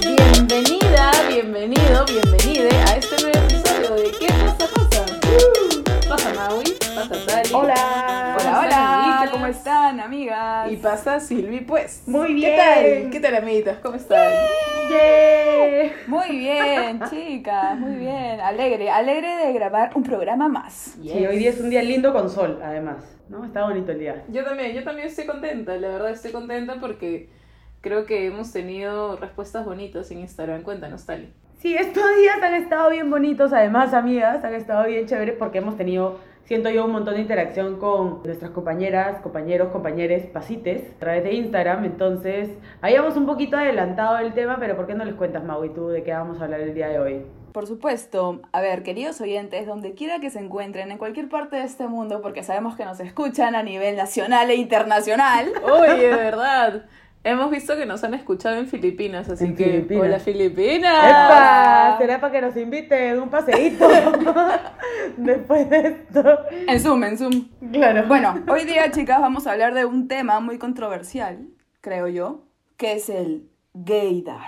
Bienvenida, bienvenido, bienvenide a este nuevo episodio de ¿Qué pasa, pasa? Uh, pasa Maui, pasa Tali. Hola. Hola, hola. ¿Cómo están, amigas? Y pasa Silvi, pues. Muy ¿Qué bien. tal? ¿Qué tal, amiguitas? ¿Cómo están? Yeah. Muy bien, chicas, muy bien. Alegre, alegre de grabar un programa más. Sí, hoy día es un día lindo con sol, además. ¿No? Está bonito el día. Yo también, yo también estoy contenta, la verdad estoy contenta porque creo que hemos tenido respuestas bonitas en Instagram. Cuéntanos, Tali. Sí, estos días han estado bien bonitos, además, amigas, han estado bien chéveres porque hemos tenido, siento yo, un montón de interacción con nuestras compañeras, compañeros, compañeres, pasites, a través de Instagram. Entonces, habíamos un poquito adelantado el tema, pero ¿por qué no les cuentas, Mau, y tú de qué vamos a hablar el día de hoy? Por supuesto, a ver, queridos oyentes, donde quiera que se encuentren, en cualquier parte de este mundo, porque sabemos que nos escuchan a nivel nacional e internacional. Oye, de verdad. Hemos visto que nos han escuchado en Filipinas, así En que Filipinas. hola Filipinas. ¡Epa! ¿Será para que nos inviten un paseíto después de esto? En Zoom, en Zoom. Claro. Bueno, hoy día, chicas, vamos a hablar de un tema muy controversial, creo yo, que es el gaydar.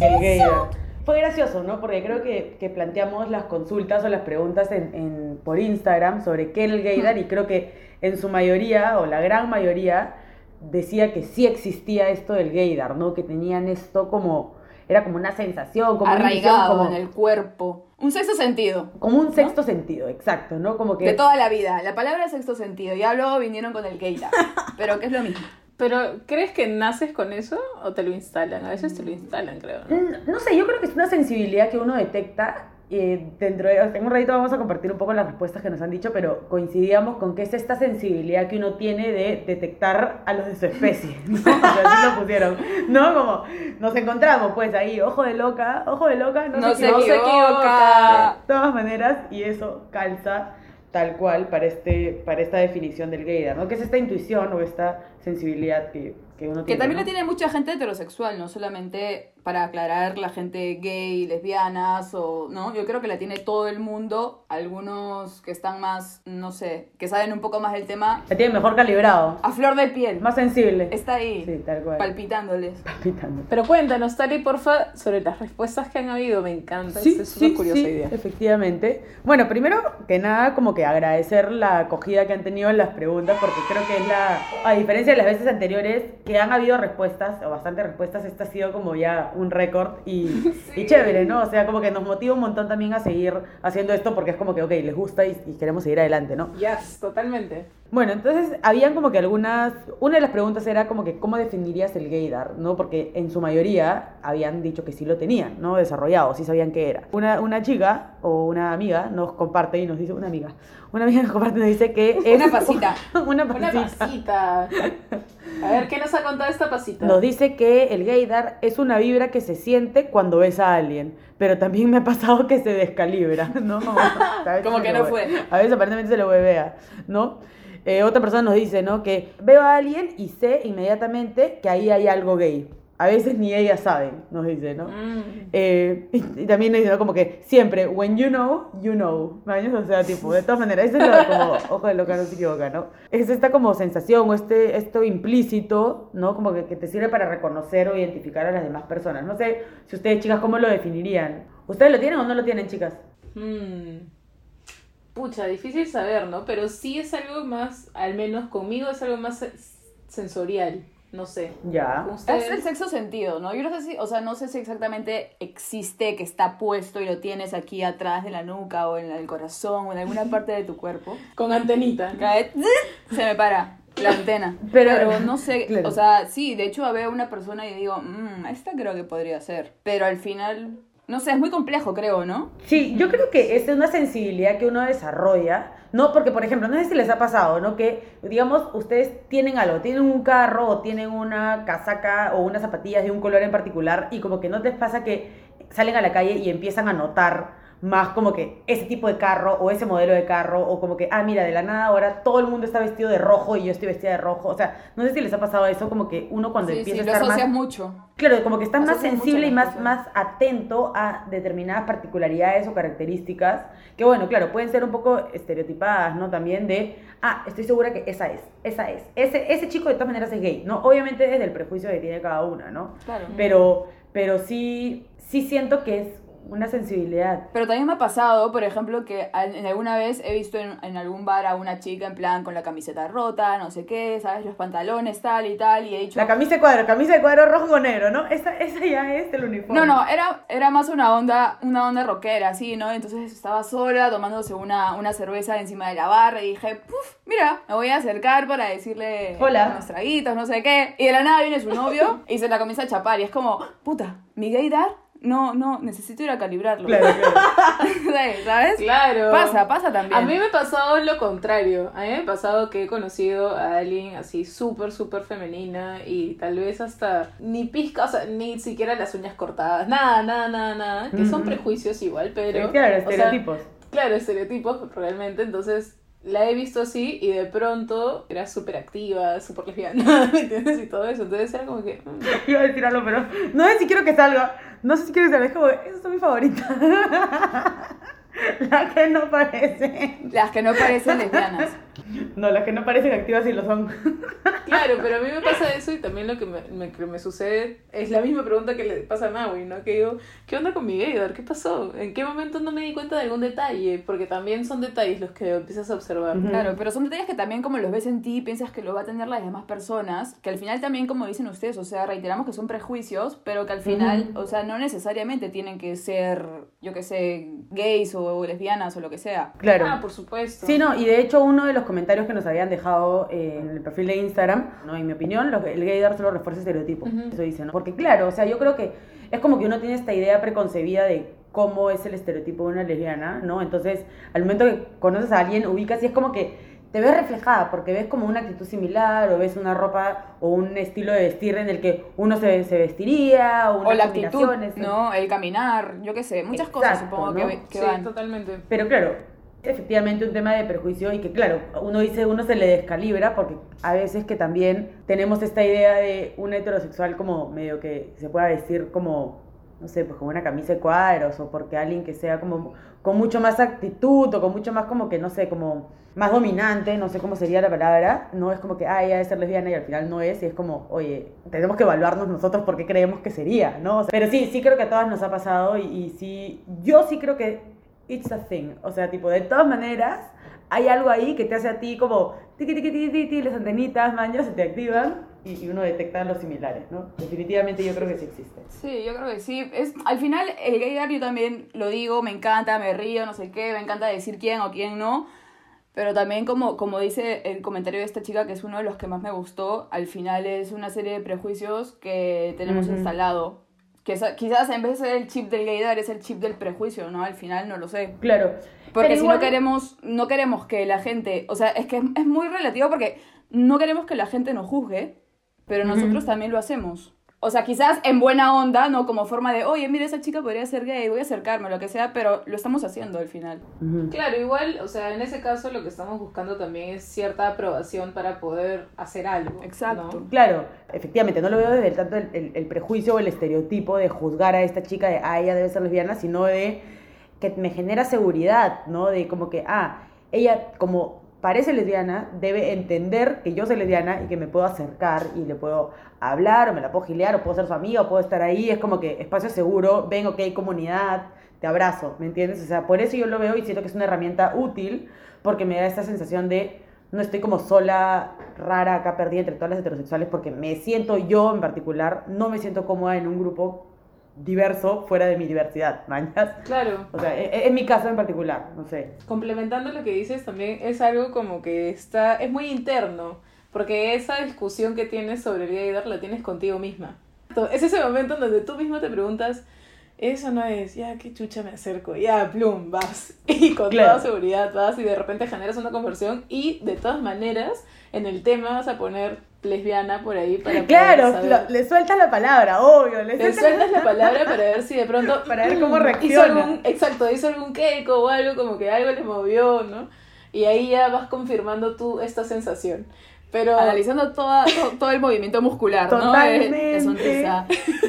el gaydar. Fue gracioso, ¿no? Porque creo que, que planteamos las consultas o las preguntas en, en- por Instagram sobre qué era el gaydar y creo que en su mayoría, o la gran mayoría, decía que sí existía esto del gaydar, ¿no? Que tenían esto como... Era como una sensación, como una visión, como, en el cuerpo. Un sexto sentido. como un sexto sentido, exacto, ¿no? Como que... De toda la vida. La palabra sexto sentido. Ya luego vinieron con el gaydar. Pero que es lo mismo. Pero, ¿crees que naces con eso o te lo instalan? A veces te lo instalan, creo. ¿no? Mm, No sé, yo creo que es una sensibilidad que uno detecta. eh, dentro de, en un ratito vamos a compartir un poco las respuestas que nos han dicho, pero coincidíamos con que es esta sensibilidad que uno tiene de detectar a los de su especie, ¿no? O sea, así lo pusieron, ¿no? Como nos encontramos, pues ahí, ojo de loca, ojo de loca, no, No se se equivoca. equivoca. De todas maneras, y eso calza tal cual para, este, para esta definición del gaydar, ¿no? Que es esta intuición o esta sensibilidad que, que uno Que tiene. también ¿no? lo tiene mucha gente heterosexual, no solamente para aclarar la gente gay, lesbianas o no, yo creo que la tiene todo el mundo, algunos que están más, no sé, que saben un poco más del tema, La tiene mejor calibrado, a flor de piel, más sensible. está ahí, Sí, tal cual. palpitándoles. Palpitando. Pero cuéntanos, Tali, porfa, sobre las respuestas que han habido. Me encanta. Esta es una curiosa idea. efectivamente. Bueno, primero que nada, como que agradecer la acogida que han tenido en las preguntas, porque creo que es la, a diferencia de las veces anteriores, que han habido respuestas, o bastantes respuestas, esta ha sido como ya un récord y, y chévere, ¿no? O sea, como que nos motiva un montón también a seguir haciendo esto, porque es como que, ok, les gusta y, y queremos seguir adelante, ¿no? Yes, totalmente. Bueno, entonces habían como que algunas, una de las preguntas era como que cómo definirías el gaydar, ¿no? Porque en su mayoría habían dicho que sí lo tenían, ¿no? Desarrollado, sí sabían qué era. Una, una chica o una amiga nos comparte y nos dice, una amiga, una amiga nos comparte y nos dice que es... Una pasita. una Una pasita. pasita. A ver, ¿qué nos ha contado esta pasita? Nos dice que el gaydar es una vibra que se siente cuando ves a alguien, pero también me ha pasado que se descalibra, ¿no? Como, que no fue. A veces aparentemente se lo huevea, ¿no? Eh, otra persona nos dice, ¿no? Que veo a alguien y sé inmediatamente que ahí hay algo gay. A veces ni ellas saben, nos dice, ¿no? Mm. Eh, y, y también nos dice, ¿no? Como que siempre, when you know, you know. ¿me entiendes? O sea, tipo, de todas maneras, eso es lo como, ojo de loca, no se equivoca, ¿no? Es esta como sensación o este, esto implícito, ¿no? Como que, que te sirve para reconocer o identificar a las demás personas. No sé si ustedes, chicas, ¿cómo lo definirían? ¿Ustedes lo tienen o no lo tienen, chicas? Mm. Pucha, difícil saber, ¿no? Pero sí es algo más, al menos conmigo es algo más se- sensorial, no sé. Ya. ¿Con Es ustedes? el sexto sentido, ¿no? Yo no sé si, o sea, no sé si exactamente existe que está puesto y lo tienes aquí atrás de la nuca o en el corazón o en alguna parte de tu cuerpo. Con antenita. Cae, se me para la antena. Pero- Pero, no sé, claro. o sea, sí, de hecho veo a una persona y digo, mmm, esta creo que podría ser. Pero al final, no sé, es muy complejo, creo, ¿no? Sí, yo creo que es una sensibilidad que uno desarrolla, ¿no? Porque, por ejemplo, no sé si les ha pasado, ¿no? Que, digamos, ustedes tienen algo, tienen un carro o tienen una casaca o unas zapatillas de un color en particular y como que no les pasa que salen a la calle y empiezan a notar más como que ese tipo de carro o ese modelo de carro o como que, ah, mira, de la nada ahora todo el mundo está vestido de rojo y yo estoy vestida de rojo. O sea, no sé si les ha pasado eso, como que uno cuando Sí, empieza sí, a lo estar más... asocias mucho. Claro, como que estás más sensible y más, más atento a determinadas particularidades o características que, bueno, claro, pueden ser un poco estereotipadas, ¿no? También de, ah, estoy segura que esa es, esa es. Ese, ese chico de todas maneras es gay, ¿no? Obviamente desde el prejuicio que tiene cada una, ¿no? Claro. Pero, pero sí, sí siento que es una sensibilidad. Pero también me ha pasado, por ejemplo, que en alguna vez he visto en, en algún bar a una chica en plan con la camiseta rota, no sé qué, ¿sabes? Los pantalones, tal y tal, y he dicho... La camisa de cuadro, camisa de cuadro rojo con negro, ¿no? Esa, esa ya es el uniforme. No, no, era, era más una onda, una onda rockera, así, ¿no? Entonces estaba sola tomándose una, una cerveza encima de la barra y dije, puf, mira, me voy a acercar para decirle Hola. unos traguitos, no sé qué. Y de la nada viene su novio y se la comienza a chapar y es como, puta, mi gaydar, no, no, necesito ir a calibrarlo. Claro, claro. ¿Sabes? Claro. Pasa, pasa también. A mí me ha pasado lo contrario. A mí me ha pasado que he conocido a alguien así súper, súper femenina y tal vez hasta ni pizca, o sea, ni siquiera las uñas cortadas. Nada, nada, nada, nada. Que son Ujú. prejuicios igual, pero... claro, o sea, estereotipos. claro, estereotipos realmente. Entonces la he visto así y de pronto era súper activa, súper lesbiana, ¿me entiendes? Y todo eso. Entonces era como que... mm, Iba a decir algo, pero no sé si quiero que salga. No sé si quiero que salga. Es como, esa es mi favorita. La que no parecen. Las que no parecen lesbianas. No, las que no parecen activas sí lo son. Claro, pero a mí me pasa eso y también lo que me, me- que me sucede es la misma pregunta que le pasa a Maui, ¿no? Que digo, ¿qué onda con mi gaydar? ¿Qué pasó? ¿En qué momento no me di cuenta de algún detalle? Porque también son detalles los que empiezas a observar. Claro, pero son detalles que también como los ves en ti, piensas que lo va a tener las demás personas, que al final también como dicen ustedes, o sea, reiteramos que son prejuicios, pero que al final, o sea, no necesariamente tienen que ser, yo que sé, gays o lesbianas o lo que sea. Claro. Ah, por supuesto. Sí, no, y de hecho uno de los comentarios que nos habían dejado eh, en el perfil de Instagram, no, en mi opinión, lo que- el gaydar solo refuerza estereotipos. Ujú. Eso dice, ¿no? Porque claro, o sea, yo creo que es como que uno tiene esta idea preconcebida de cómo es el estereotipo de una lesbiana, ¿no? Entonces, al momento que conoces a alguien, ubicas y es como que te ves reflejada, porque ves como una actitud similar, o ves una ropa o un estilo de vestir en el que uno se, se vestiría, o, O la actitud. ¿no? El caminar, yo qué sé, muchas cosas Exacto, supongo ¿no? que, que Sí, van. totalmente. Pero claro, efectivamente un tema de perjuicio y que claro, uno dice, uno se le descalibra porque a veces que también tenemos esta idea de un heterosexual como medio que se pueda vestir como, no sé, pues como una camisa de cuadros o porque alguien que sea como con mucho más actitud o con mucho más como que, no sé, como más dominante, no sé cómo sería la palabra, no es como que, ah, ella debe ser lesbiana y al final no es, y es como, oye, tenemos que evaluarnos nosotros por qué creemos que sería, ¿no? O sea, pero sí, sí creo que a todas nos ha pasado y sí, yo sí creo que it's a thing, o sea, tipo, de todas maneras, hay algo ahí que te hace a ti como, tiqui, tiqui, tiqui, tiqui, las antenitas, mañas, se te activan y, uno detecta los similares, ¿no? Definitivamente yo creo que sí existe. Sí, yo creo que sí. Es, al final, el gaydar yo también lo digo, me encanta, me río, no sé qué, me encanta decir quién o quién no. Pero también, como, como dice el comentario de esta chica, que es uno de los que más me gustó, al final es una serie de prejuicios que tenemos Ujú. instalado. Que quizás en vez de ser el chip del gaydar, es el chip del prejuicio, ¿no? Al final no lo sé. Claro. Porque Pero si igual- no queremos, no queremos que la gente, o sea, es que es, es muy relativo porque no queremos que la gente nos juzgue, pero nosotros también lo hacemos. O sea, quizás en buena onda, ¿no? Como forma de, oye, mira, esa chica podría ser gay, voy a acercarme, lo que sea, pero lo estamos haciendo al final. Claro, igual, o sea, en ese caso lo que estamos buscando también es cierta aprobación para poder hacer algo. ¿no? Exacto. Claro, efectivamente, no lo veo desde el, tanto el, el- el prejuicio o el estereotipo de juzgar a esta chica de, ah, ella debe ser lesbiana, sino de que me genera seguridad, ¿no? De como que, ah, ella como parece lesbiana, debe entender que yo soy lesbiana y que me puedo acercar y le puedo hablar o me la puedo gilear o puedo ser su amiga o puedo estar ahí, es como que espacio seguro, ven, ok, comunidad, te abrazo, ¿me entiendes? O sea, por eso yo lo veo y siento que es una herramienta útil porque me da esta sensación de no estoy como sola, rara, acá perdida entre todas las heterosexuales porque me siento yo en particular, no me siento cómoda en un grupo diverso fuera de mi diversidad, mañas. Claro. O sea, e- e- en mi caso en particular, no sé. Complementando lo que dices, también es algo como que está, es muy interno, porque esa discusión que tienes sobre el gaydar la tienes contigo misma. Es ese momento en donde tú mismo te preguntas, eso no es, ya, qué chucha me acerco, ya, plum, vas. Y con Claro. toda seguridad vas y de repente generas una conversión y de todas maneras en el tema vas a poner lesbiana por ahí para Claro, lo- le sueltas la palabra, obvio. Le, Le sueltas- la palabra para ver si de pronto. Para ver cómo hizo reacciona. algún- exacto, hizo algún queco o algo, como que algo le movió, ¿no? Y ahí ya vas confirmando tú esta sensación. Pero. Analizando toda, to- todo, el movimiento muscular, ¿no? Sonrisa.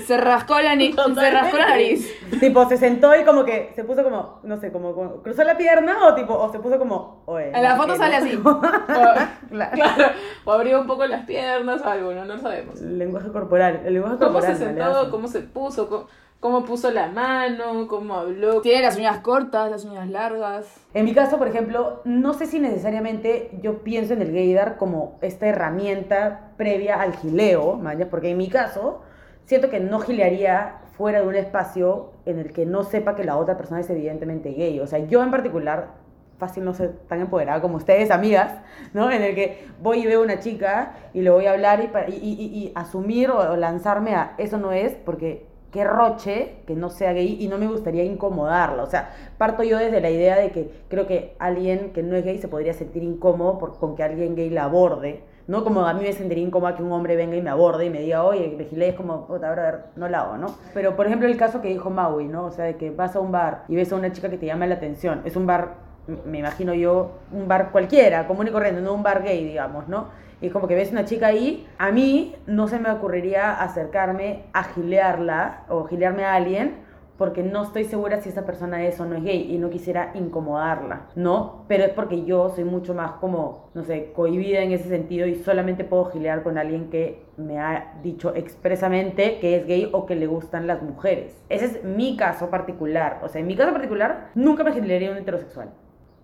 Se rascó la, ni- se rascó la nariz. Tipo, se sentó y como que se puso como, no sé, como, como- cruzó la pierna o tipo, o se puso como, oye. En la foto sale así. o- Claro. claro, o abrió un poco las piernas o algo, ¿no? No lo sabemos. Lenguaje corporal, el lenguaje ¿Cómo corporal. se ¿no? Le sentó? ¿Cómo se puso? ¿Cómo, cómo puso la mano? ¿Cómo habló? Tiene las uñas cortas, las uñas largas. En mi caso, por ejemplo, no sé si necesariamente yo pienso en el gaydar como esta herramienta previa al gileo, ¿maña? porque en mi caso siento que no gilearía fuera de un espacio en el que no sepa que la otra persona es evidentemente gay. O sea, yo en particular, fácil no ser tan empoderada como ustedes, amigas, ¿no? En el que voy y veo una chica y le voy a hablar y, pa- y, y- y- y asumir o, o lanzarme a eso no es, porque qué roche que no sea gay y no me gustaría incomodarla. O sea, parto yo desde la idea de que creo que alguien que no es gay se podría sentir incómodo con que alguien gay la aborde. ¿no? Como a mí me sentiría incómoda que un hombre venga y me aborde y me diga, oye, me gilees como, puta, brother, no la hago, ¿no? Pero, por ejemplo, el caso que dijo Maui, ¿no? O sea, de que vas a un bar y ves a una chica que te llama la atención. Es un bar, me imagino yo, un bar cualquiera, común y corriente, no un bar gay, digamos, ¿no? Y como que ves una chica ahí, a mí no se me ocurriría acercarme a gilearla o gilearme a alguien porque no estoy segura si esa persona es o no es gay y no quisiera incomodarla, ¿no? Pero es porque yo soy mucho más como, no sé, cohibida en ese sentido y solamente puedo gilear con alguien que me ha dicho expresamente que es gay o que le gustan las mujeres. Ese es mi caso particular. O sea, en mi caso particular, nunca me gilearía un heterosexual.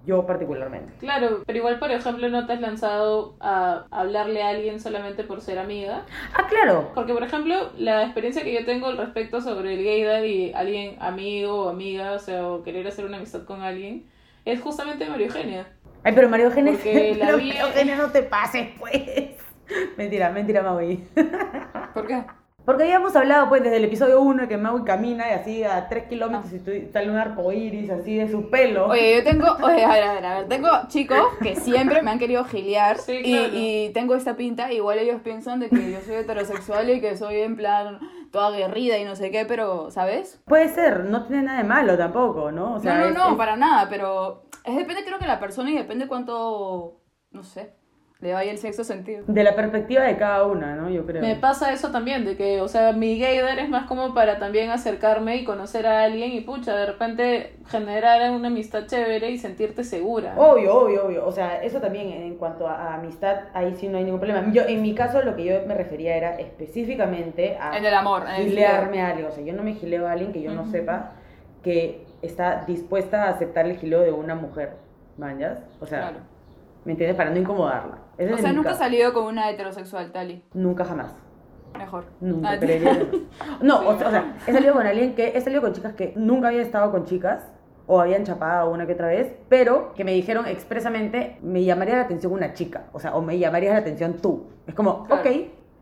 Yo particularmente. Claro, pero igual, por ejemplo, no te has lanzado a hablarle a alguien solamente por ser amiga. Ah, claro. Porque, por ejemplo, la experiencia que yo tengo al respecto sobre el gaydar y alguien amigo o amiga, o sea, o querer hacer una amistad con alguien, es justamente María Eugenia. Ay, pero María Eugenia, Porque la pero vi- María Eugenia no te pases, pues. Mentira, mentira, Maui. ¿Por qué? Porque habíamos hablado pues desde el episodio 1 que Maui camina y así a 3 kilómetros y tú- sale un arco iris así de su pelo. Oye, yo tengo, oye, a ver, a ver, a ver, tengo chicos que siempre me han querido giliar Sí, y, claro. y tengo esta pinta, igual ellos piensan de que yo soy heterosexual y que soy en plan toda aguerrida y no sé qué, pero, ¿sabes? Puede ser, no tiene nada de malo tampoco, ¿no? O sea, no, no, no, es- para nada, pero es depende creo que la persona y depende cuánto, no sé, le vaya el sexo sentido. De la perspectiva de cada una, ¿no? Yo creo. Me pasa eso también, de que, o sea, mi gaydar es más como para también acercarme y conocer a alguien y, pucha, de repente generar una amistad chévere y sentirte segura. Obvio, obvio, obvio. O sea, eso también en cuanto a, a amistad, ahí sí no hay ningún problema. Yo, en mi caso, lo que yo me refería era específicamente a En el amor, en el gilearme a alguien. O sea, yo no me gileo a alguien que yo no sepa que está dispuesta a aceptar el gileo de una mujer. ¿Mañas? O sea, Claro. ¿Me entiendes? Para no incomodarla. Ese O sea, nunca caso. salido con una heterosexual, Tali. Nunca jamás. Mejor. Nunca, Ah, creería que no. No, Sí, o, sea, o sea, he salido con alguien que, he salido con chicas que nunca había estado con chicas, o habían chapado una que otra vez, pero que me dijeron expresamente, me llamaría la atención una chica, o sea, o me llamaría la atención tú. Es como, Claro. ok,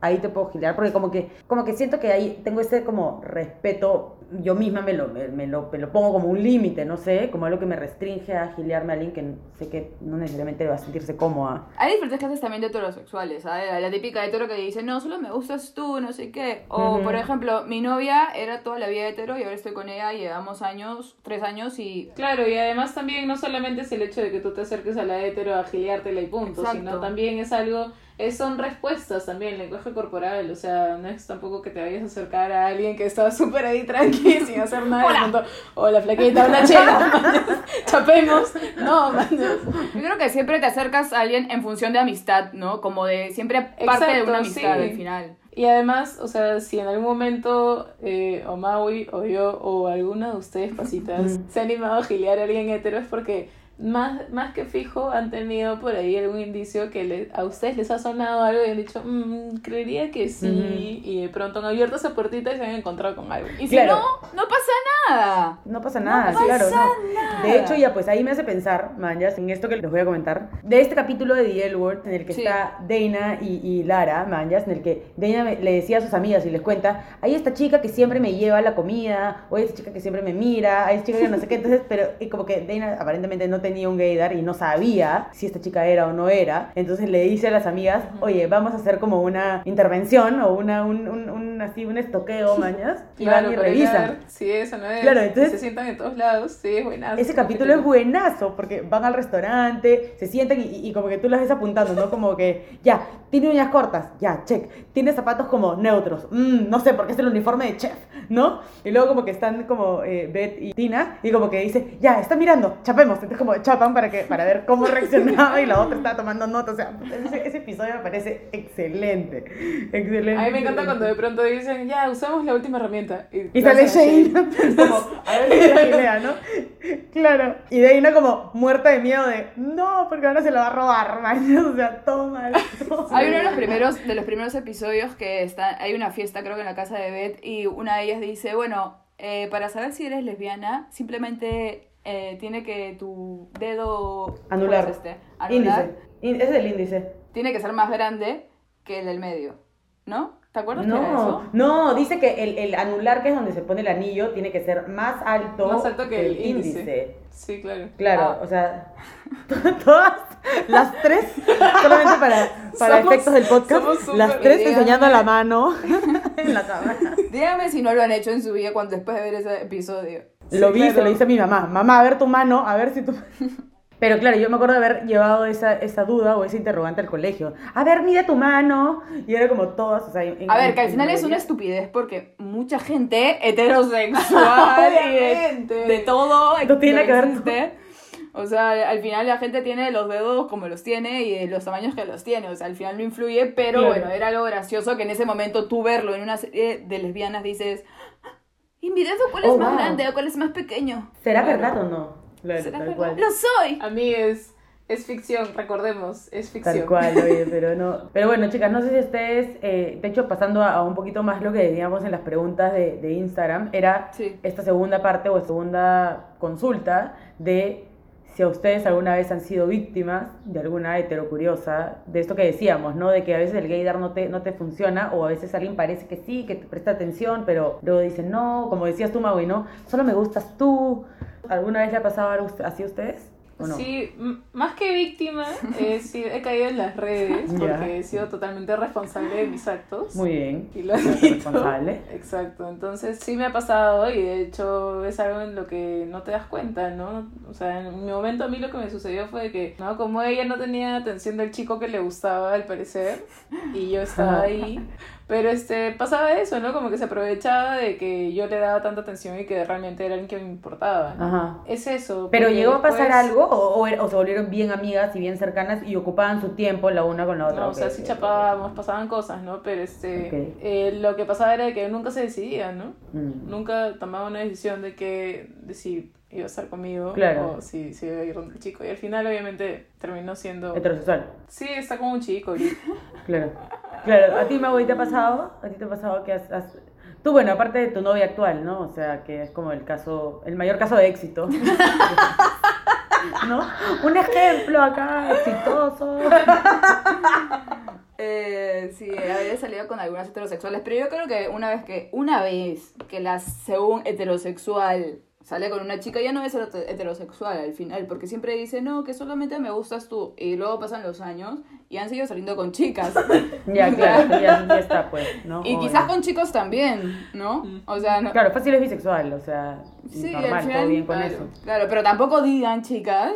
ahí te puedo gilear, porque como que, como que siento que ahí tengo ese como respeto, yo misma me lo, me, me lo, me lo pongo como un límite, no sé, como algo que me restringe a gilearme a alguien que sé que no necesariamente va a sentirse cómoda. Hay diferentes clases también de heterosexuales, ¿sabes? La típica hetero que dice, no, solo me gustas tú, no sé qué. O, por ejemplo, mi novia era toda la vida hetero y ahora estoy con ella, llevamos años, tres años y... Claro, y además también no solamente es el hecho de que tú te acerques a la hetero a giliártela y punto, Exacto. sino también es algo, es, son respuestas también, lenguaje corporal, o sea, no es tampoco que te vayas a acercar a alguien que está súper ahí tranqui, sin hacer nada, Hola. pronto, hola flaquita, una chela, chapemos, no. Yo creo que siempre te acercas a alguien en función de amistad, ¿no? Como de siempre parte de una amistad sí. al final. Y además, o sea, si en algún momento eh, o Maui o yo o alguna de ustedes, pasitas, se ha animado a gilear a alguien hetero es porque más, más que fijo han tenido por ahí algún indicio que le- a ustedes les ha sonado algo y han dicho, "Mm, creería que sí, y de pronto han abierto esa puertita y se han encontrado con algo. Y si Claro. no, no pasa nada. no pasa nada, pasa claro. no. nada. De hecho, ya pues ahí me hace pensar, man, ya en esto que les voy a comentar, de este capítulo de The L Word, en el que Sí. está Dana y, y Lara, man, ya, en el que Dana me- le decía a sus amigas y les cuenta, hay esta chica que siempre me lleva la comida, o hay esta chica que siempre me mira, hay esta chica que no sé qué, entonces, pero y como que Dana aparentemente no tenía un gaydar y no sabía si esta chica era o no era, entonces le dice a las amigas, oye, vamos a hacer como una intervención o una, un, un, un- así, un estoqueo, mañas, y van y revisan. ver Si es o no es. Claro, y entonces- se sientan en todos lados. Sí, es buenazo. Ese capítulo es buenazo porque van al restaurante, se sientan y, y como que tú las ves apuntando, ¿no? Como que, ya, tiene uñas cortas, ya, check. Tiene zapatos como neutros, mm, no sé, porque es el uniforme de chef, ¿no? Y luego como que están como eh, Beth y Tina y como que dice, ya, está mirando, chapemos. Entonces como chapan para, que, para ver cómo reaccionaba y la otra está tomando nota. O sea, ese, ese episodio me parece excelente, excelente. A mí me encanta cuando de pronto dicen, ya, usamos la última herramienta. Y sale lanzan a Shane, como, a ver si la gilea, ¿no? Claro. Y Dana como muerta de miedo de, no, porque ahora se la va a robar, man. O sea, todo mal. todo Hay uno de los primeros, de los primeros episodios que está, hay una fiesta, creo que en la casa de Beth, y una de ellas dice, bueno, eh, para saber si eres lesbiana, simplemente eh, tiene que tu dedo Anular. ¿cuál es este? Anular, Índice. In- Ese es el índice. tiene que ser más grande que el del medio, ¿no? ¿Te acuerdas que era No, eso? no, dice que el, el anular, que es donde se pone el anillo, tiene que ser más alto, Más alto que el índice. Sí, claro. Claro, Ah. o sea, todas las tres, solamente para, para Somos- efectos del podcast, las tres Dígame. enseñando la mano en la cámara. Dígame si no lo han hecho en su vida cuando después de ver ese episodio. Lo Sí, vi, claro. se lo hice a mi mamá. Mamá, a ver tu mano, a ver si tu... Pero claro, yo me acuerdo de haber llevado esa, esa duda o ese interrogante al colegio. A ver, mide tu mano. Y era como todas, o sea... en- A ver, en- que al final es una estupidez porque mucha gente heterosexual y de, de todo No tiene que ver. O sea, al final la gente tiene los dedos como los tiene y de los tamaños que los tiene. O sea, al final no influye, pero Claro. bueno, era algo gracioso que en ese momento tú verlo en una serie de lesbianas dices, ¿y mi dedo cuál es Oh, más wow. grande o cuál es más pequeño? ¿Será Claro. verdad o no? Claro, ¿Será tal cual. ¡Lo soy! A mí es, es ficción, recordemos, es ficción. Tal cual, oye, pero no. Pero bueno, chicas, no sé si ustedes, eh, de hecho, pasando a, a un poquito más lo que decíamos en las preguntas de, de Instagram, era Sí. esta segunda parte o segunda consulta de si a ustedes alguna vez han sido víctimas de alguna heterocuriosa, de esto que decíamos, ¿no? De que a veces el gaydar no te, no te funciona o a veces alguien parece que sí, que te presta atención, pero luego dicen, no, como decías tú, Maui, ¿no? Solo me gustas tú. ¿Alguna vez le ha pasado algo así a ustedes? ¿O no? Sí, más que víctima, eh, sí, he caído en las redes porque he sido totalmente responsable de mis actos. Muy bien. Y lo responsable. Exacto, entonces sí me ha pasado y de hecho es algo en lo que no te das cuenta, ¿no? O sea, en mi momento a mí lo que me sucedió fue que, ¿no? Como ella no tenía atención del chico que le gustaba al parecer y yo estaba ahí, pero este pasaba eso, ¿no? Como que se aprovechaba de que yo le daba tanta atención y que realmente era alguien que me importaba, ¿no? Ajá. Es eso. ¿Pero llegó a pasar después- algo o, o, se volvieron bien amigas y bien cercanas y ocupaban su tiempo la una con la otra? No, o sea, sí chapábamos, pasaban cosas, ¿no? Pero este, eh, lo que pasaba era que nunca se decidía, ¿no? Mm. Nunca tomaba una decisión de que, de si iba a estar conmigo Claro. o si, si iba a ir donde el chico. Y al final, obviamente, terminó siendo... Heterosexual, Sí, está con un chico claro. Claro, ¿a ti, Maui, te ha pasado? ¿A ti te ha pasado que has, has- Tú, bueno, aparte de tu novia actual, ¿no? O sea, que es como el caso, el mayor caso de éxito. ¿No? Un ejemplo acá, exitoso. Eh, sí, había salido con algunas heterosexuales, pero yo creo que una vez que, una vez que la según heterosexual sale con una chica, ya no es heter- heterosexual al final, porque siempre dice, no, que solamente me gustas tú, y luego pasan los años y han seguido saliendo con chicas. Ya, claro, ya, ya está, pues, ¿no? Y Obvio. quizás con chicos también, ¿no? O sea, no, Claro, fácil es bisexual, o sea, Sí, normal, al final, todo bien con claro. eso. Claro, pero tampoco digan, chicas,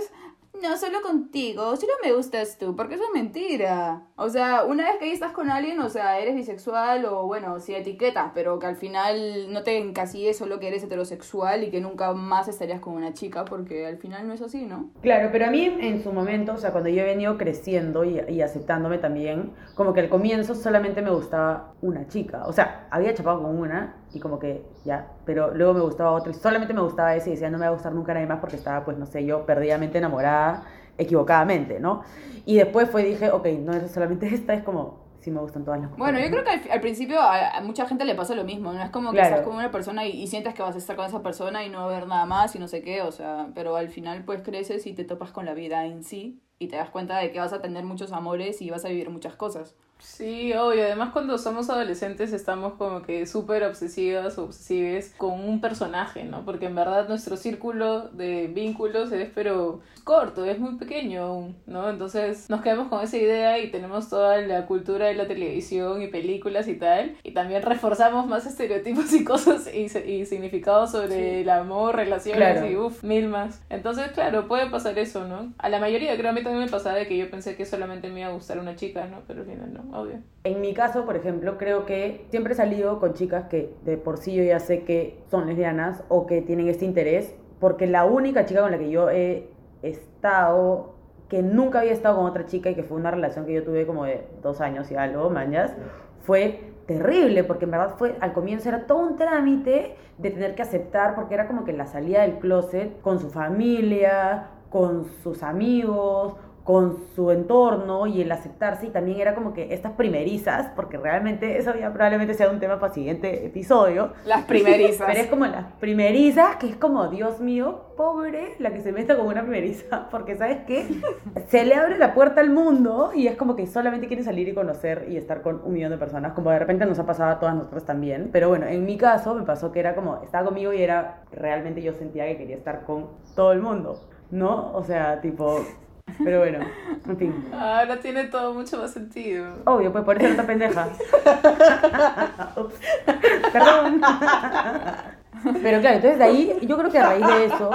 no, solo contigo, solo me gustas tú, porque eso es mentira. O sea, una vez que ahí estás con alguien, o sea, eres bisexual o bueno, sí etiquetas, pero que al final no te encasilles solo que eres heterosexual y que nunca más estarías con una chica, porque al final no es así, ¿no? Claro, pero a mí en su momento, o sea, cuando yo he venido creciendo y, y aceptándome también, como que al comienzo solamente me gustaba una chica. O sea, había chapado con una y como que ya, pero luego me gustaba otra y solamente me gustaba esa y decía no me va a gustar nunca nadie más porque estaba, pues no sé, yo perdidamente enamorada, equivocadamente, ¿no? Y después fue, dije, ok, no es solamente esta, es como sí me gustan todas las Bueno, yo creo que al, al principio a, a mucha gente le pasa lo mismo, ¿no? Es como que Claro. estás con una persona y, y sientes que vas a estar con esa persona y no va a haber nada más y no sé qué, o sea, pero al final pues creces y te topas con la vida en sí y te das cuenta de que vas a tener muchos amores y vas a vivir muchas cosas. Sí, obvio. Además, cuando somos adolescentes estamos como que súper obsesivas o obsesives con un personaje, ¿no? Porque en verdad nuestro círculo de vínculos es, pero corto, es muy pequeño aún, ¿no? Entonces nos quedamos con esa idea y tenemos toda la cultura de la televisión y películas y tal. Y también reforzamos más estereotipos y cosas y, y significados sobre el amor, relaciones Claro. y uff, mil más. Entonces, claro, puede pasar eso, ¿no? A la mayoría, creo, a mí también me pasaba de que yo pensé que solamente me iba a gustar una chica, ¿no? Pero al final no, obvio. En mi caso, por ejemplo, creo que siempre he salido con chicas que de por sí yo ya sé que son lesbianas o que tienen este interés, porque la única chica con la que yo he estado, que nunca había estado con otra chica y que fue una relación que yo tuve como de dos años y algo, mañas, fue terrible, porque en verdad fue, al comienzo era todo un trámite de tener que aceptar, porque era como que la salida del closet con su familia, con sus amigos, con su entorno y el aceptarse y también era como que estas primerizas, porque realmente eso ya probablemente sea un tema para el siguiente episodio, Las primerizas. pero es como las primerizas, que es como, Dios mío, pobre la que se meta con una primeriza, porque ¿sabes qué? Se le abre la puerta al mundo y es como que solamente quiere salir y conocer y estar con un millón de personas, como de repente nos ha pasado a todas nosotras también, pero bueno, en mi caso me pasó que era como, estaba conmigo y era, realmente yo sentía que quería estar con todo el mundo, ¿no? O sea, tipo, pero bueno, en fin. Ahora tiene todo mucho más sentido. Obvio, pues por eso era tan pendeja. Ups. Perdón. Pero claro, entonces de ahí, yo creo que a raíz de eso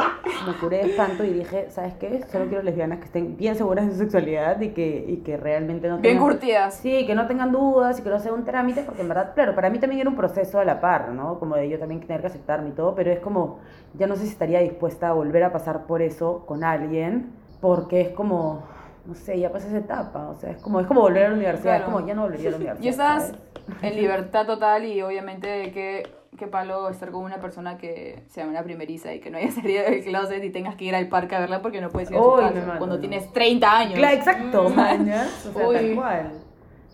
me curé de espanto y dije, ¿sabes qué? Solo quiero lesbianas que estén bien seguras de su sexualidad y que, y que realmente no Bien tengan... curtidas. Sí, que no tengan dudas y que no sea un trámite, porque en verdad, claro, para mí también era un proceso a la par, ¿no? Como de yo también tener que aceptarme y todo, pero es como, ya no sé si estaría dispuesta a volver a pasar por eso con alguien, porque es como, no sé, ya pasé esa etapa, o sea, es como, es como volver a la universidad, Claro. es como, ya no volvería a la universidad. Y estás ¿sabes? en libertad total y obviamente qué, qué palo estar con una persona que sea una primeriza y que no haya salido del closet y tengas que ir al parque a verla porque no puedes ir a su casa cuando no. tienes 30 años. Claro, exacto, Mm. mañas, o sea, tal cual.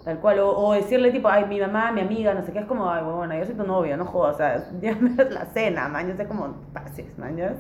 Tal cual, o, o decirle tipo, ay, mi mamá, mi amiga, no sé qué, es como, ay, bueno, yo soy tu novia, no jodas, o sea, ya me das la cena, mañas, es como, pases, mañas,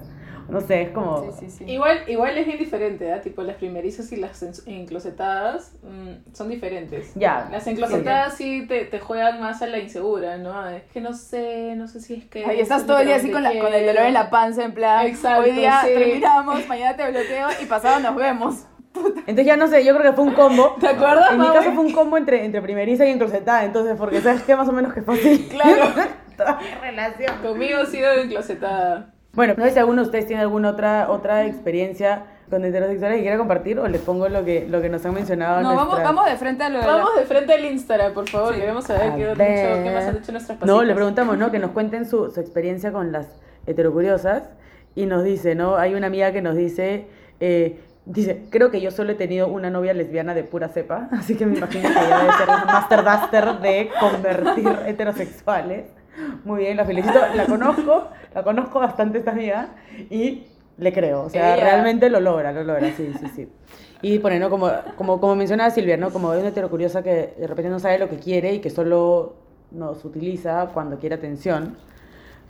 no sé, es como... Sí, sí, sí. Igual, igual es bien diferente, ¿ah? Tipo, las primerizas y las en- enclosetadas mm, son diferentes. Ya. Las enclosetadas sí te, te juegan más a la insegura, ¿no? Es que no sé, no sé si es que... Ahí estás todo el día así con, la, con el dolor en la panza, en plan, Exacto, hoy día sí. terminamos, mañana te bloqueo y pasado nos vemos. Entonces ya no sé, yo creo que fue un combo. ¿Te acuerdas, En mi caso fue un combo entre, entre primeriza y enclosetada, entonces, porque sabes que más o menos que fue así. Claro. Toda mi relación. Conmigo ha sido enclosetada. Bueno, no sé si alguno de ustedes tiene alguna otra, otra experiencia con heterosexuales que quiera compartir o les pongo lo que, lo que nos han mencionado. No, vamos, nuestras- vamos de frente a lo de la- Vamos de frente al Instagram, por favor. Sí. Queremos saber A qué, dicho, qué más han dicho nuestras pasitas. No, le preguntamos, ¿no? Que nos cuenten su, su experiencia con las heterocuriosas. Y nos dice, ¿no? Hay una amiga que nos dice, eh, dice, creo que yo solo he tenido una novia lesbiana de pura cepa, así que me imagino que ella debe ser una master duster de convertir heterosexuales. Muy bien, la felicito. La conozco, la conozco bastante esta amiga y le creo. O sea, Ella- realmente lo logra, lo logra, sí, sí, sí. Y pone, ¿no? Como, como, como mencionaba Silvia, ¿no? Como es una heterocuriosa que de repente no sabe lo que quiere y que solo nos utiliza cuando quiere atención,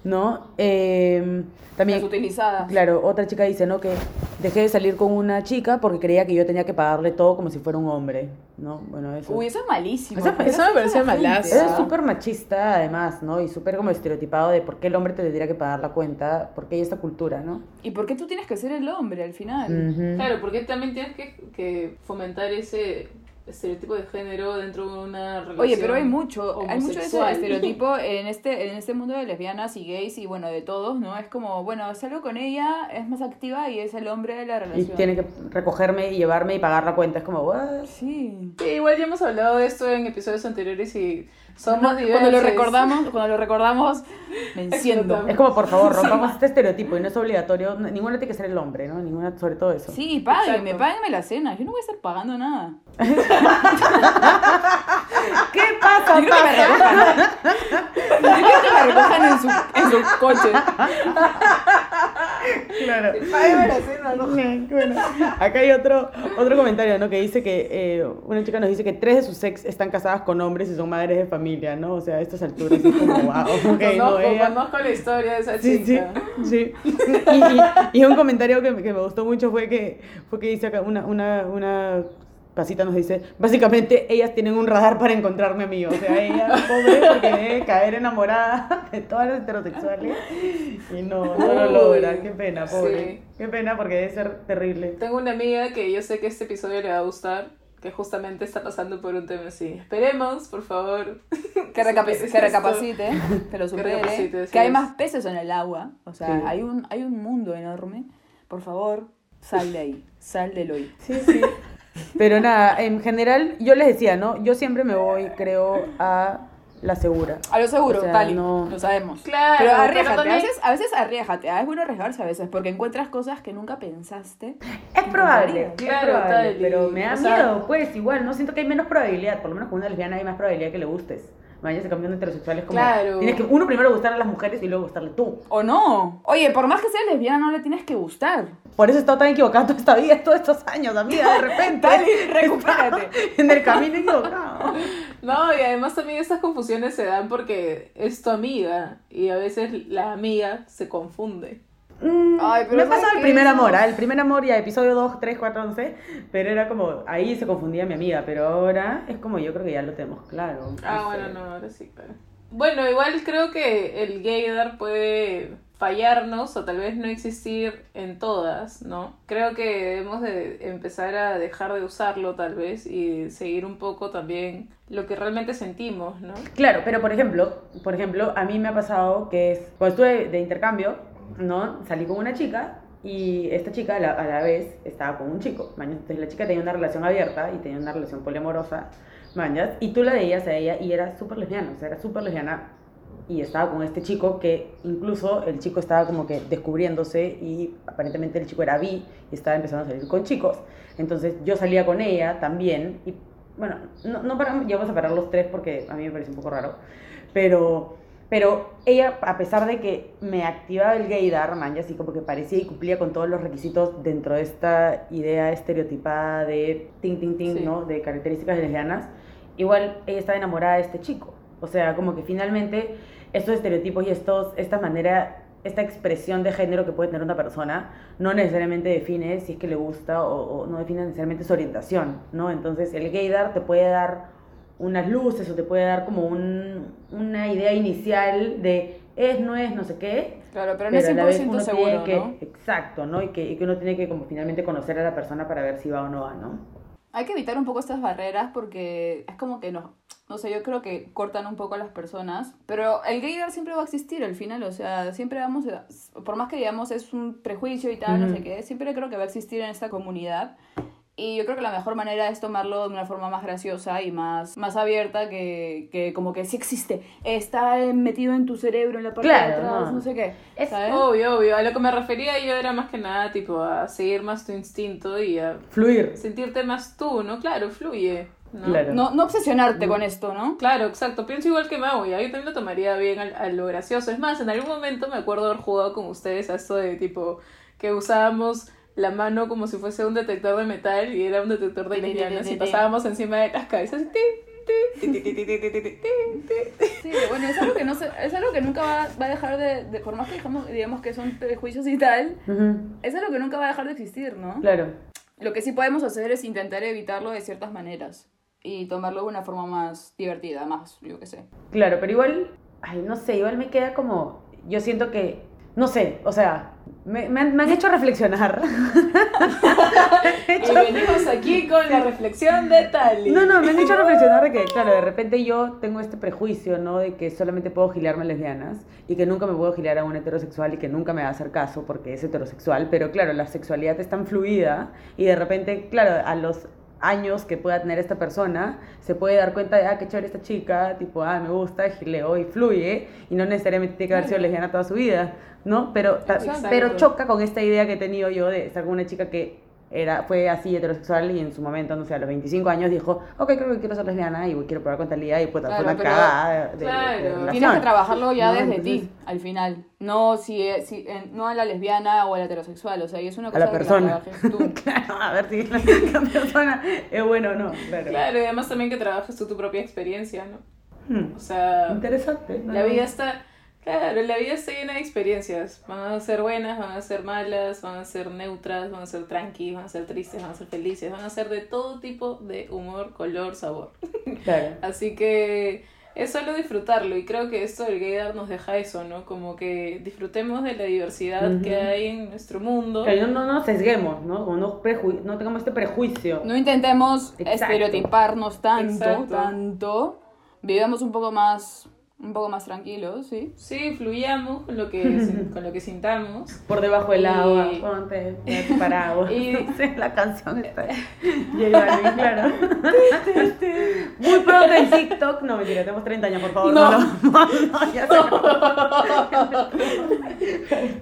¿no? Eh, también, las utilizadas. claro, otra chica dice, ¿no? Que dejé de salir con una chica porque creía que yo tenía que pagarle todo como si fuera un hombre, ¿no? Bueno, eso. Uy, eso es malísimo. Eso- ¿Por qué eso me gente? malazo. Eso es súper machista, además, ¿no? Y súper como estereotipado de por qué el hombre te tendría que pagar la cuenta, porque hay esta cultura, ¿no? ¿Y por qué tú tienes que ser el hombre al final? Claro, porque también tienes que, que fomentar ese estereotipo de género dentro de una relación. Oye, pero hay mucho, hay mucho de ese homosexual. estereotipo en este, en este mundo de lesbianas y gays y bueno, de todos, ¿no? Es como, bueno, salgo con ella, es más activa y es el hombre de la Y relación. tiene que recogerme y llevarme y pagar la cuenta. Es como, ¿what? Sí. Sí, igual ya hemos hablado de esto en episodios anteriores y somos Cuando, diversos. cuando lo recordamos, cuando lo recordamos, me enciendo. Es como, por favor, rompamos este estereotipo y no es obligatorio. Ninguna tiene que ser el hombre, ¿no? Ninguna, sobre todo eso. Sí, páguenme, páguenme la cena. Yo no voy a estar pagando nada. ¿Qué pasa, Yo quiero que me recojan. Yo que me recojan en su, en su coche. Claro. Págame la cena, no. Bueno, acá hay otro, otro comentario, ¿no? Que dice que eh, una chica nos dice que tres de sus ex están casadas con hombres y son madres de familia, ¿no? O sea, a estas alturas es como, wow, ok, no, conozco, ella- conozco la historia de esa Sí, sí, chica. sí. Y, y- y un comentario que, que me gustó mucho fue que, fue que dice acá, una, una, una casita nos dice, básicamente ellas tienen un radar para encontrarme a mí, o sea, ella, pobre, porque debe caer enamorada de todas las heterosexuales y no, no lo logra, qué pena, pobre, sí. qué pena porque debe ser terrible. Tengo una amiga que yo sé que este episodio le va a gustar, que justamente está pasando por un tema así. Esperemos, por favor. Que, superes que recapacite, que lo supere, recapacite, que, hay es. más peces en el agua. O sea, Sí. hay, un, hay un mundo enorme. Por favor, sal de ahí, sal del hoy. Sí, sí. Pero nada, en general, yo les decía, ¿no? Yo siempre me voy, creo, a la segura. A lo seguro, O sea, Tali, no- lo sabemos. Claro, pero pero arriesgate, también- a, veces, a veces arriesgate, ah, es bueno arriesgarse a veces, porque encuentras cosas que nunca pensaste. Es probable, Claro, es probable, Tali, pero me da o sea- miedo, pues, igual, no siento que hay menos probabilidad, por lo menos con una lesbiana hay más probabilidad que le gustes. Vaya, se cambian de heterosexuales como... Claro. Tienes que, uno primero gustar a las mujeres y luego gustarle tú. ¿O no? Oye, por más que seas lesbiana, no le tienes que gustar. Por eso he estado tan equivocada toda esta vida, todos estos años, amiga, de repente. Recupérate. En el camino equivocado. No, y además también estas confusiones se dan porque es tu amiga y a veces la amiga se confunde. Mm, Ay, pero me ha ¿sabes pasado el primer Eso- amor, ¿ah? el primer amor ya episodio 2, 3, 4, 11, pero era como, ahí se confundía mi amiga, pero ahora es como yo creo que ya lo tenemos claro. Ah, No bueno, sé. no, ahora sí, claro. Bueno, igual creo que el gaydar puede fallarnos o tal vez no existir en todas, ¿no? Creo que debemos de empezar a dejar de usarlo tal vez y seguir un poco también lo que realmente sentimos, ¿no? Claro, pero por ejemplo, por ejemplo, a mí me ha pasado que es, cuando estuve de intercambio, ¿no? Salí con una chica y esta chica a la, a la vez estaba con un chico. Entonces la chica tenía una relación abierta y tenía una relación poliamorosa, mañas. Y tú la veías a ella y era súper lesbiana, o sea, era súper lesbiana. Y estaba con este chico que incluso el chico estaba como que descubriéndose y aparentemente el chico era bi y estaba empezando a salir con chicos. Entonces yo salía con ella también y bueno, no, no paramos, a parar los tres porque a mí me parece un poco raro, pero, pero ella, a pesar de que me activaba el gaydar, man, ya así como que parecía y cumplía con todos los requisitos dentro de esta idea estereotipada de ting, ting, ting, Sí. ¿no? De características lesbianas, igual ella estaba enamorada de este chico. O sea, como que finalmente estos estereotipos y estos, esta manera, esta expresión de género que puede tener una persona no necesariamente define si es que le gusta o, o no define necesariamente su orientación, ¿no? Entonces el gaydar te puede dar unas luces o te puede dar como un- una idea inicial de es, no es, no sé qué. Claro, pero no es a la vez 100% uno seguro, tiene que, ¿no? Exacto, ¿no? Y que, y que uno tiene que como finalmente conocer a la persona para ver si va o no va, ¿no? Hay que evitar un poco estas barreras porque es como que no, no sé, yo creo que cortan un poco a las personas, pero el gaydar siempre va a existir al final, o sea, siempre vamos, a- por más que digamos es un prejuicio y tal, no sé qué, siempre creo que va a existir en esta comunidad. Y yo creo que la mejor manera es tomarlo de una forma más graciosa y más, más abierta que, que como que sí existe, está eh, metido en tu cerebro, en la parte Claro, de atrás, no. no, sé qué. Es ¿sabes? Obvio, obvio. A lo que me refería yo era más que nada tipo a seguir más tu instinto y a Fluir. sentirte más tú, ¿no? Claro, fluye. ¿no? Claro. No, no obsesionarte con esto, ¿no? Claro, exacto. Pienso igual que Mau, ya. Yo también lo tomaría bien al- a, lo gracioso. Es más, en algún momento me acuerdo haber jugado con ustedes a esto de tipo que usábamos la mano como si fuese un detector de metal y era un detector de lesbianas y pasábamos encima de las cabezas. Sí, bueno, es algo que, no se, es algo que nunca va, a dejar de, por más que digamos, que son prejuicios y tal, uh es algo que nunca va a dejar de existir, ¿no? Claro. Lo que sí podemos hacer es intentar evitarlo de ciertas maneras y tomarlo de una forma más divertida, más, yo qué sé. Claro, pero igual, ay, no sé, igual me queda como, yo siento que, no sé, o sea, me, me han, me han hecho reflexionar. Y venimos aquí con la reflexión de Tali. No, no, me han hecho reflexionar de que, claro, de repente yo tengo este prejuicio, ¿no? De que solamente puedo gilearme a lesbianas y que nunca me puedo gilear a un heterosexual y que nunca me va a hacer caso porque es heterosexual. Pero claro, la sexualidad es tan fluida y de repente, claro, a los años que pueda tener esta persona, se puede dar cuenta de, ah, qué chévere esta chica, tipo, ah, me gusta, gileo y fluye, y no necesariamente tiene que haber sido lesbiana toda su vida, ¿no? Pero, Exacto. pero choca con esta idea que he tenido yo de estar con una chica que era, fue así heterosexual y en su momento, no sé, a los 25 años dijo, ok, creo que quiero ser lesbiana y quiero probar con Talía y puta, Claro, fue una cagada de, de- de Claro. relación. Tienes que trabajarlo ya ¿No? desde Entonces, ti, al final. No si, si en- no a la lesbiana o a la heterosexual, o sea, y es una A cosa la que persona. trabajes tú. claro, a ver si la persona es bueno o no. Claro. Claro, y además también que trabajes tú tu propia experiencia, ¿no? Hmm, O sea, Interesante. ¿no? la vida está... Claro, la vida está llena de experiencias. Van a ser buenas, van a ser malas, van a ser neutras, van a ser tranquilas, van a ser tristes, van a ser felices, van a ser de todo tipo de humor, color, sabor. Claro. Así que es solo disfrutarlo y creo que esto del gaydar nos deja eso, ¿no? Como que disfrutemos de la diversidad que hay en nuestro mundo. Que no, no nos sesguemos, ¿no? Como no, preju- no tengamos este prejuicio. No intentemos Exacto. estereotiparnos tanto, Exacto. tanto. Vivamos un poco más, un poco más tranquilos, ¿sí? Sí, fluyamos con lo que, con lo que sintamos. Por debajo del Y- agua, ponte paraguas. Y- No sé, la canción está. Balvin, claro. Muy pronto en TikTok. No, mentira, tenemos 30 años, por favor. No. No, no, no, ya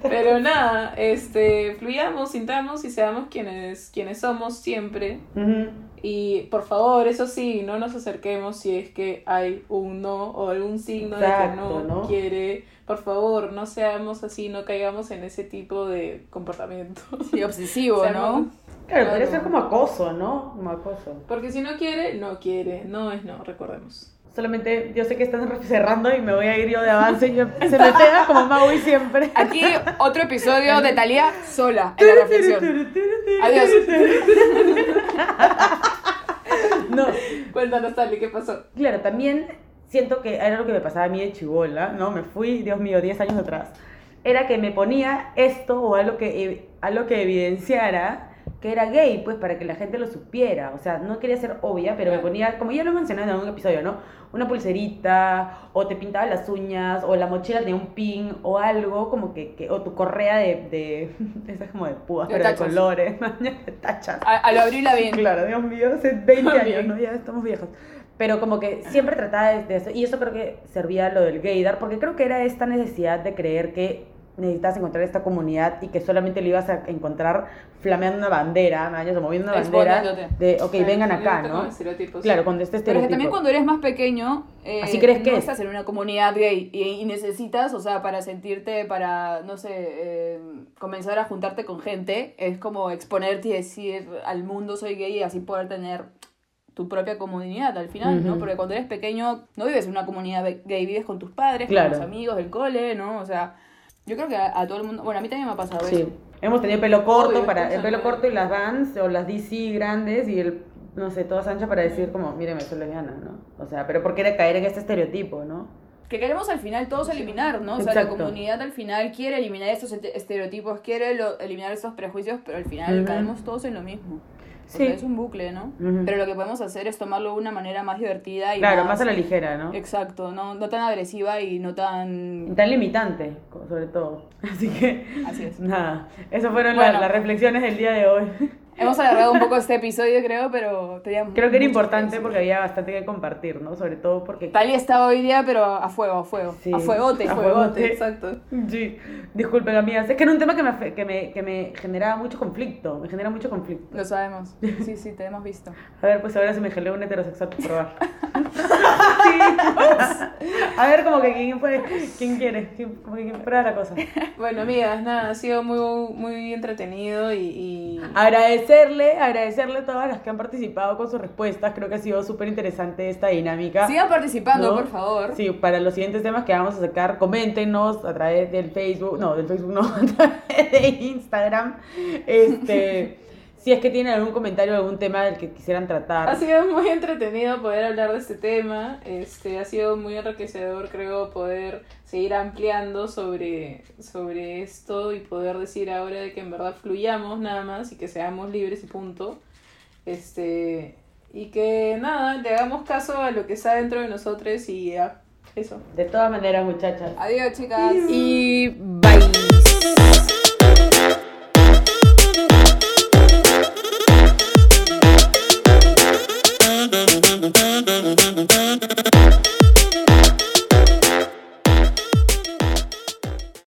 Pero nada, este, fluyamos, sintamos y seamos quienes, quienes somos siempre. Ujú. Y por favor, eso sí, no nos acerquemos si es que hay un no o algún signo de que Exacto, no, ¿no? quiere. Por favor, no seamos así, no caigamos en ese tipo de comportamiento. Sí, obsesivo, Seamos- ¿no? Claro, Claro. ser como acoso, ¿no? Como acoso. Porque si no quiere, no quiere. No es no, recordemos. Solamente yo sé que están cerrando y me voy a ir yo de avance y yo- se me pega como Maui siempre. Aquí otro episodio de Talía sola en la reflexión. Adiós. ¿Qué pasó? Claro, también siento que era lo que me pasaba a mí de chivola, ¿no? Me fui, Dios mío, 10 años atrás. Era que me ponía esto o algo que, algo que evidenciara que era gay, pues para que la gente lo supiera. O sea, no quería ser obvia, pero me ponía, como ya lo mencioné en algún episodio, ¿no? Una pulserita, o te pintaba las uñas, o la mochila tenía un pin, o algo como que, que- o tu correa de, de esas como de púas, De pero de tachas. colores, de tachas. A, a lo abril bien. Claro, Dios mío, hace 20 años, Bien. ¿no? Ya estamos viejos. Pero como que siempre trataba de, de eso. Y eso creo que servía lo del gaydar, porque creo que era esta necesidad de creer que necesitas encontrar esta comunidad y que solamente lo ibas a encontrar flameando una bandera, ¿no? O moviendo una bandera de, ok, vengan acá, ¿no? Claro, cuando este Pero que también cuando eres más pequeño, eh, Así crees no que es. estás en una comunidad gay y, y necesitas, o sea, para sentirte, para, no sé, eh, comenzar a juntarte con gente, es como exponerte y decir al mundo soy gay y así poder tener tu propia comunidad al final, ¿no? Porque cuando eres pequeño no vives en una comunidad gay, vives con tus padres, Claro. con tus amigos del cole, ¿no? O sea, yo creo que a, a todo el mundo, bueno, a mí también me ha pasado eso. Sí. Hemos tenido pelo corto Obvio, para el pelo no- corto y las Vans o las DC grandes y el no sé, todas anchas para decir como, míreme, soy lesbiana, ¿no? O sea, pero ¿por qué era caer en este estereotipo, no? que queremos al final todos eliminar, ¿no? O sea, Exacto. la comunidad al final quiere eliminar estos este- estereotipos, quiere lo- eliminar estos prejuicios, pero al final caemos todos en lo mismo. O Sí. sea, es un bucle, ¿no? Ujú. Pero lo que podemos hacer es tomarlo de una manera más divertida y Claro, más, más a la ligera, ¿no? Exacto, no, no tan agresiva y no tan... Tan limitante, sobre todo. Así que, Así es. nada, esas fueron Bueno. las reflexiones del día de hoy. Hemos alargado un poco este episodio, creo, pero tenía Creo que era importante porque había bastante que compartir, ¿no? Sobre todo porque... Tali está hoy día, pero a fuego, a fuego. Sí. A fuegote. A Fuegote, fuegote. exacto. Sí, disculpen amigas, es que era un tema que me, que me, que me generaba mucho conflicto, me genera mucho conflicto. Lo sabemos. Sí, sí, te hemos visto. A ver, pues ahora se me geló un heterosexual por probar. Sí. A ver, como que quién fue, quién quiere, quién, como que quién prueba la cosa. Bueno, amigas, nada, ha sido muy, muy entretenido y, y Agradecerle, agradecerle a todas las que han participado con sus respuestas, creo que ha sido súper interesante esta dinámica. Sigan participando, ¿no? por favor. Sí, para los siguientes temas que vamos a sacar, coméntenos a través del Facebook, no, del Facebook no, a través de Instagram. Este, si es que tienen algún comentario, algún tema del que quisieran tratar. Ha sido muy entretenido poder hablar de este tema. Este, ha sido muy enriquecedor, creo, poder seguir ampliando sobre, sobre esto y poder decir ahora de que en verdad fluyamos nada más y que seamos libres y punto. Este, y que nada, le hagamos caso a lo que está dentro de nosotros y ya, eso. De todas maneras, muchachas. Adiós, chicas. Y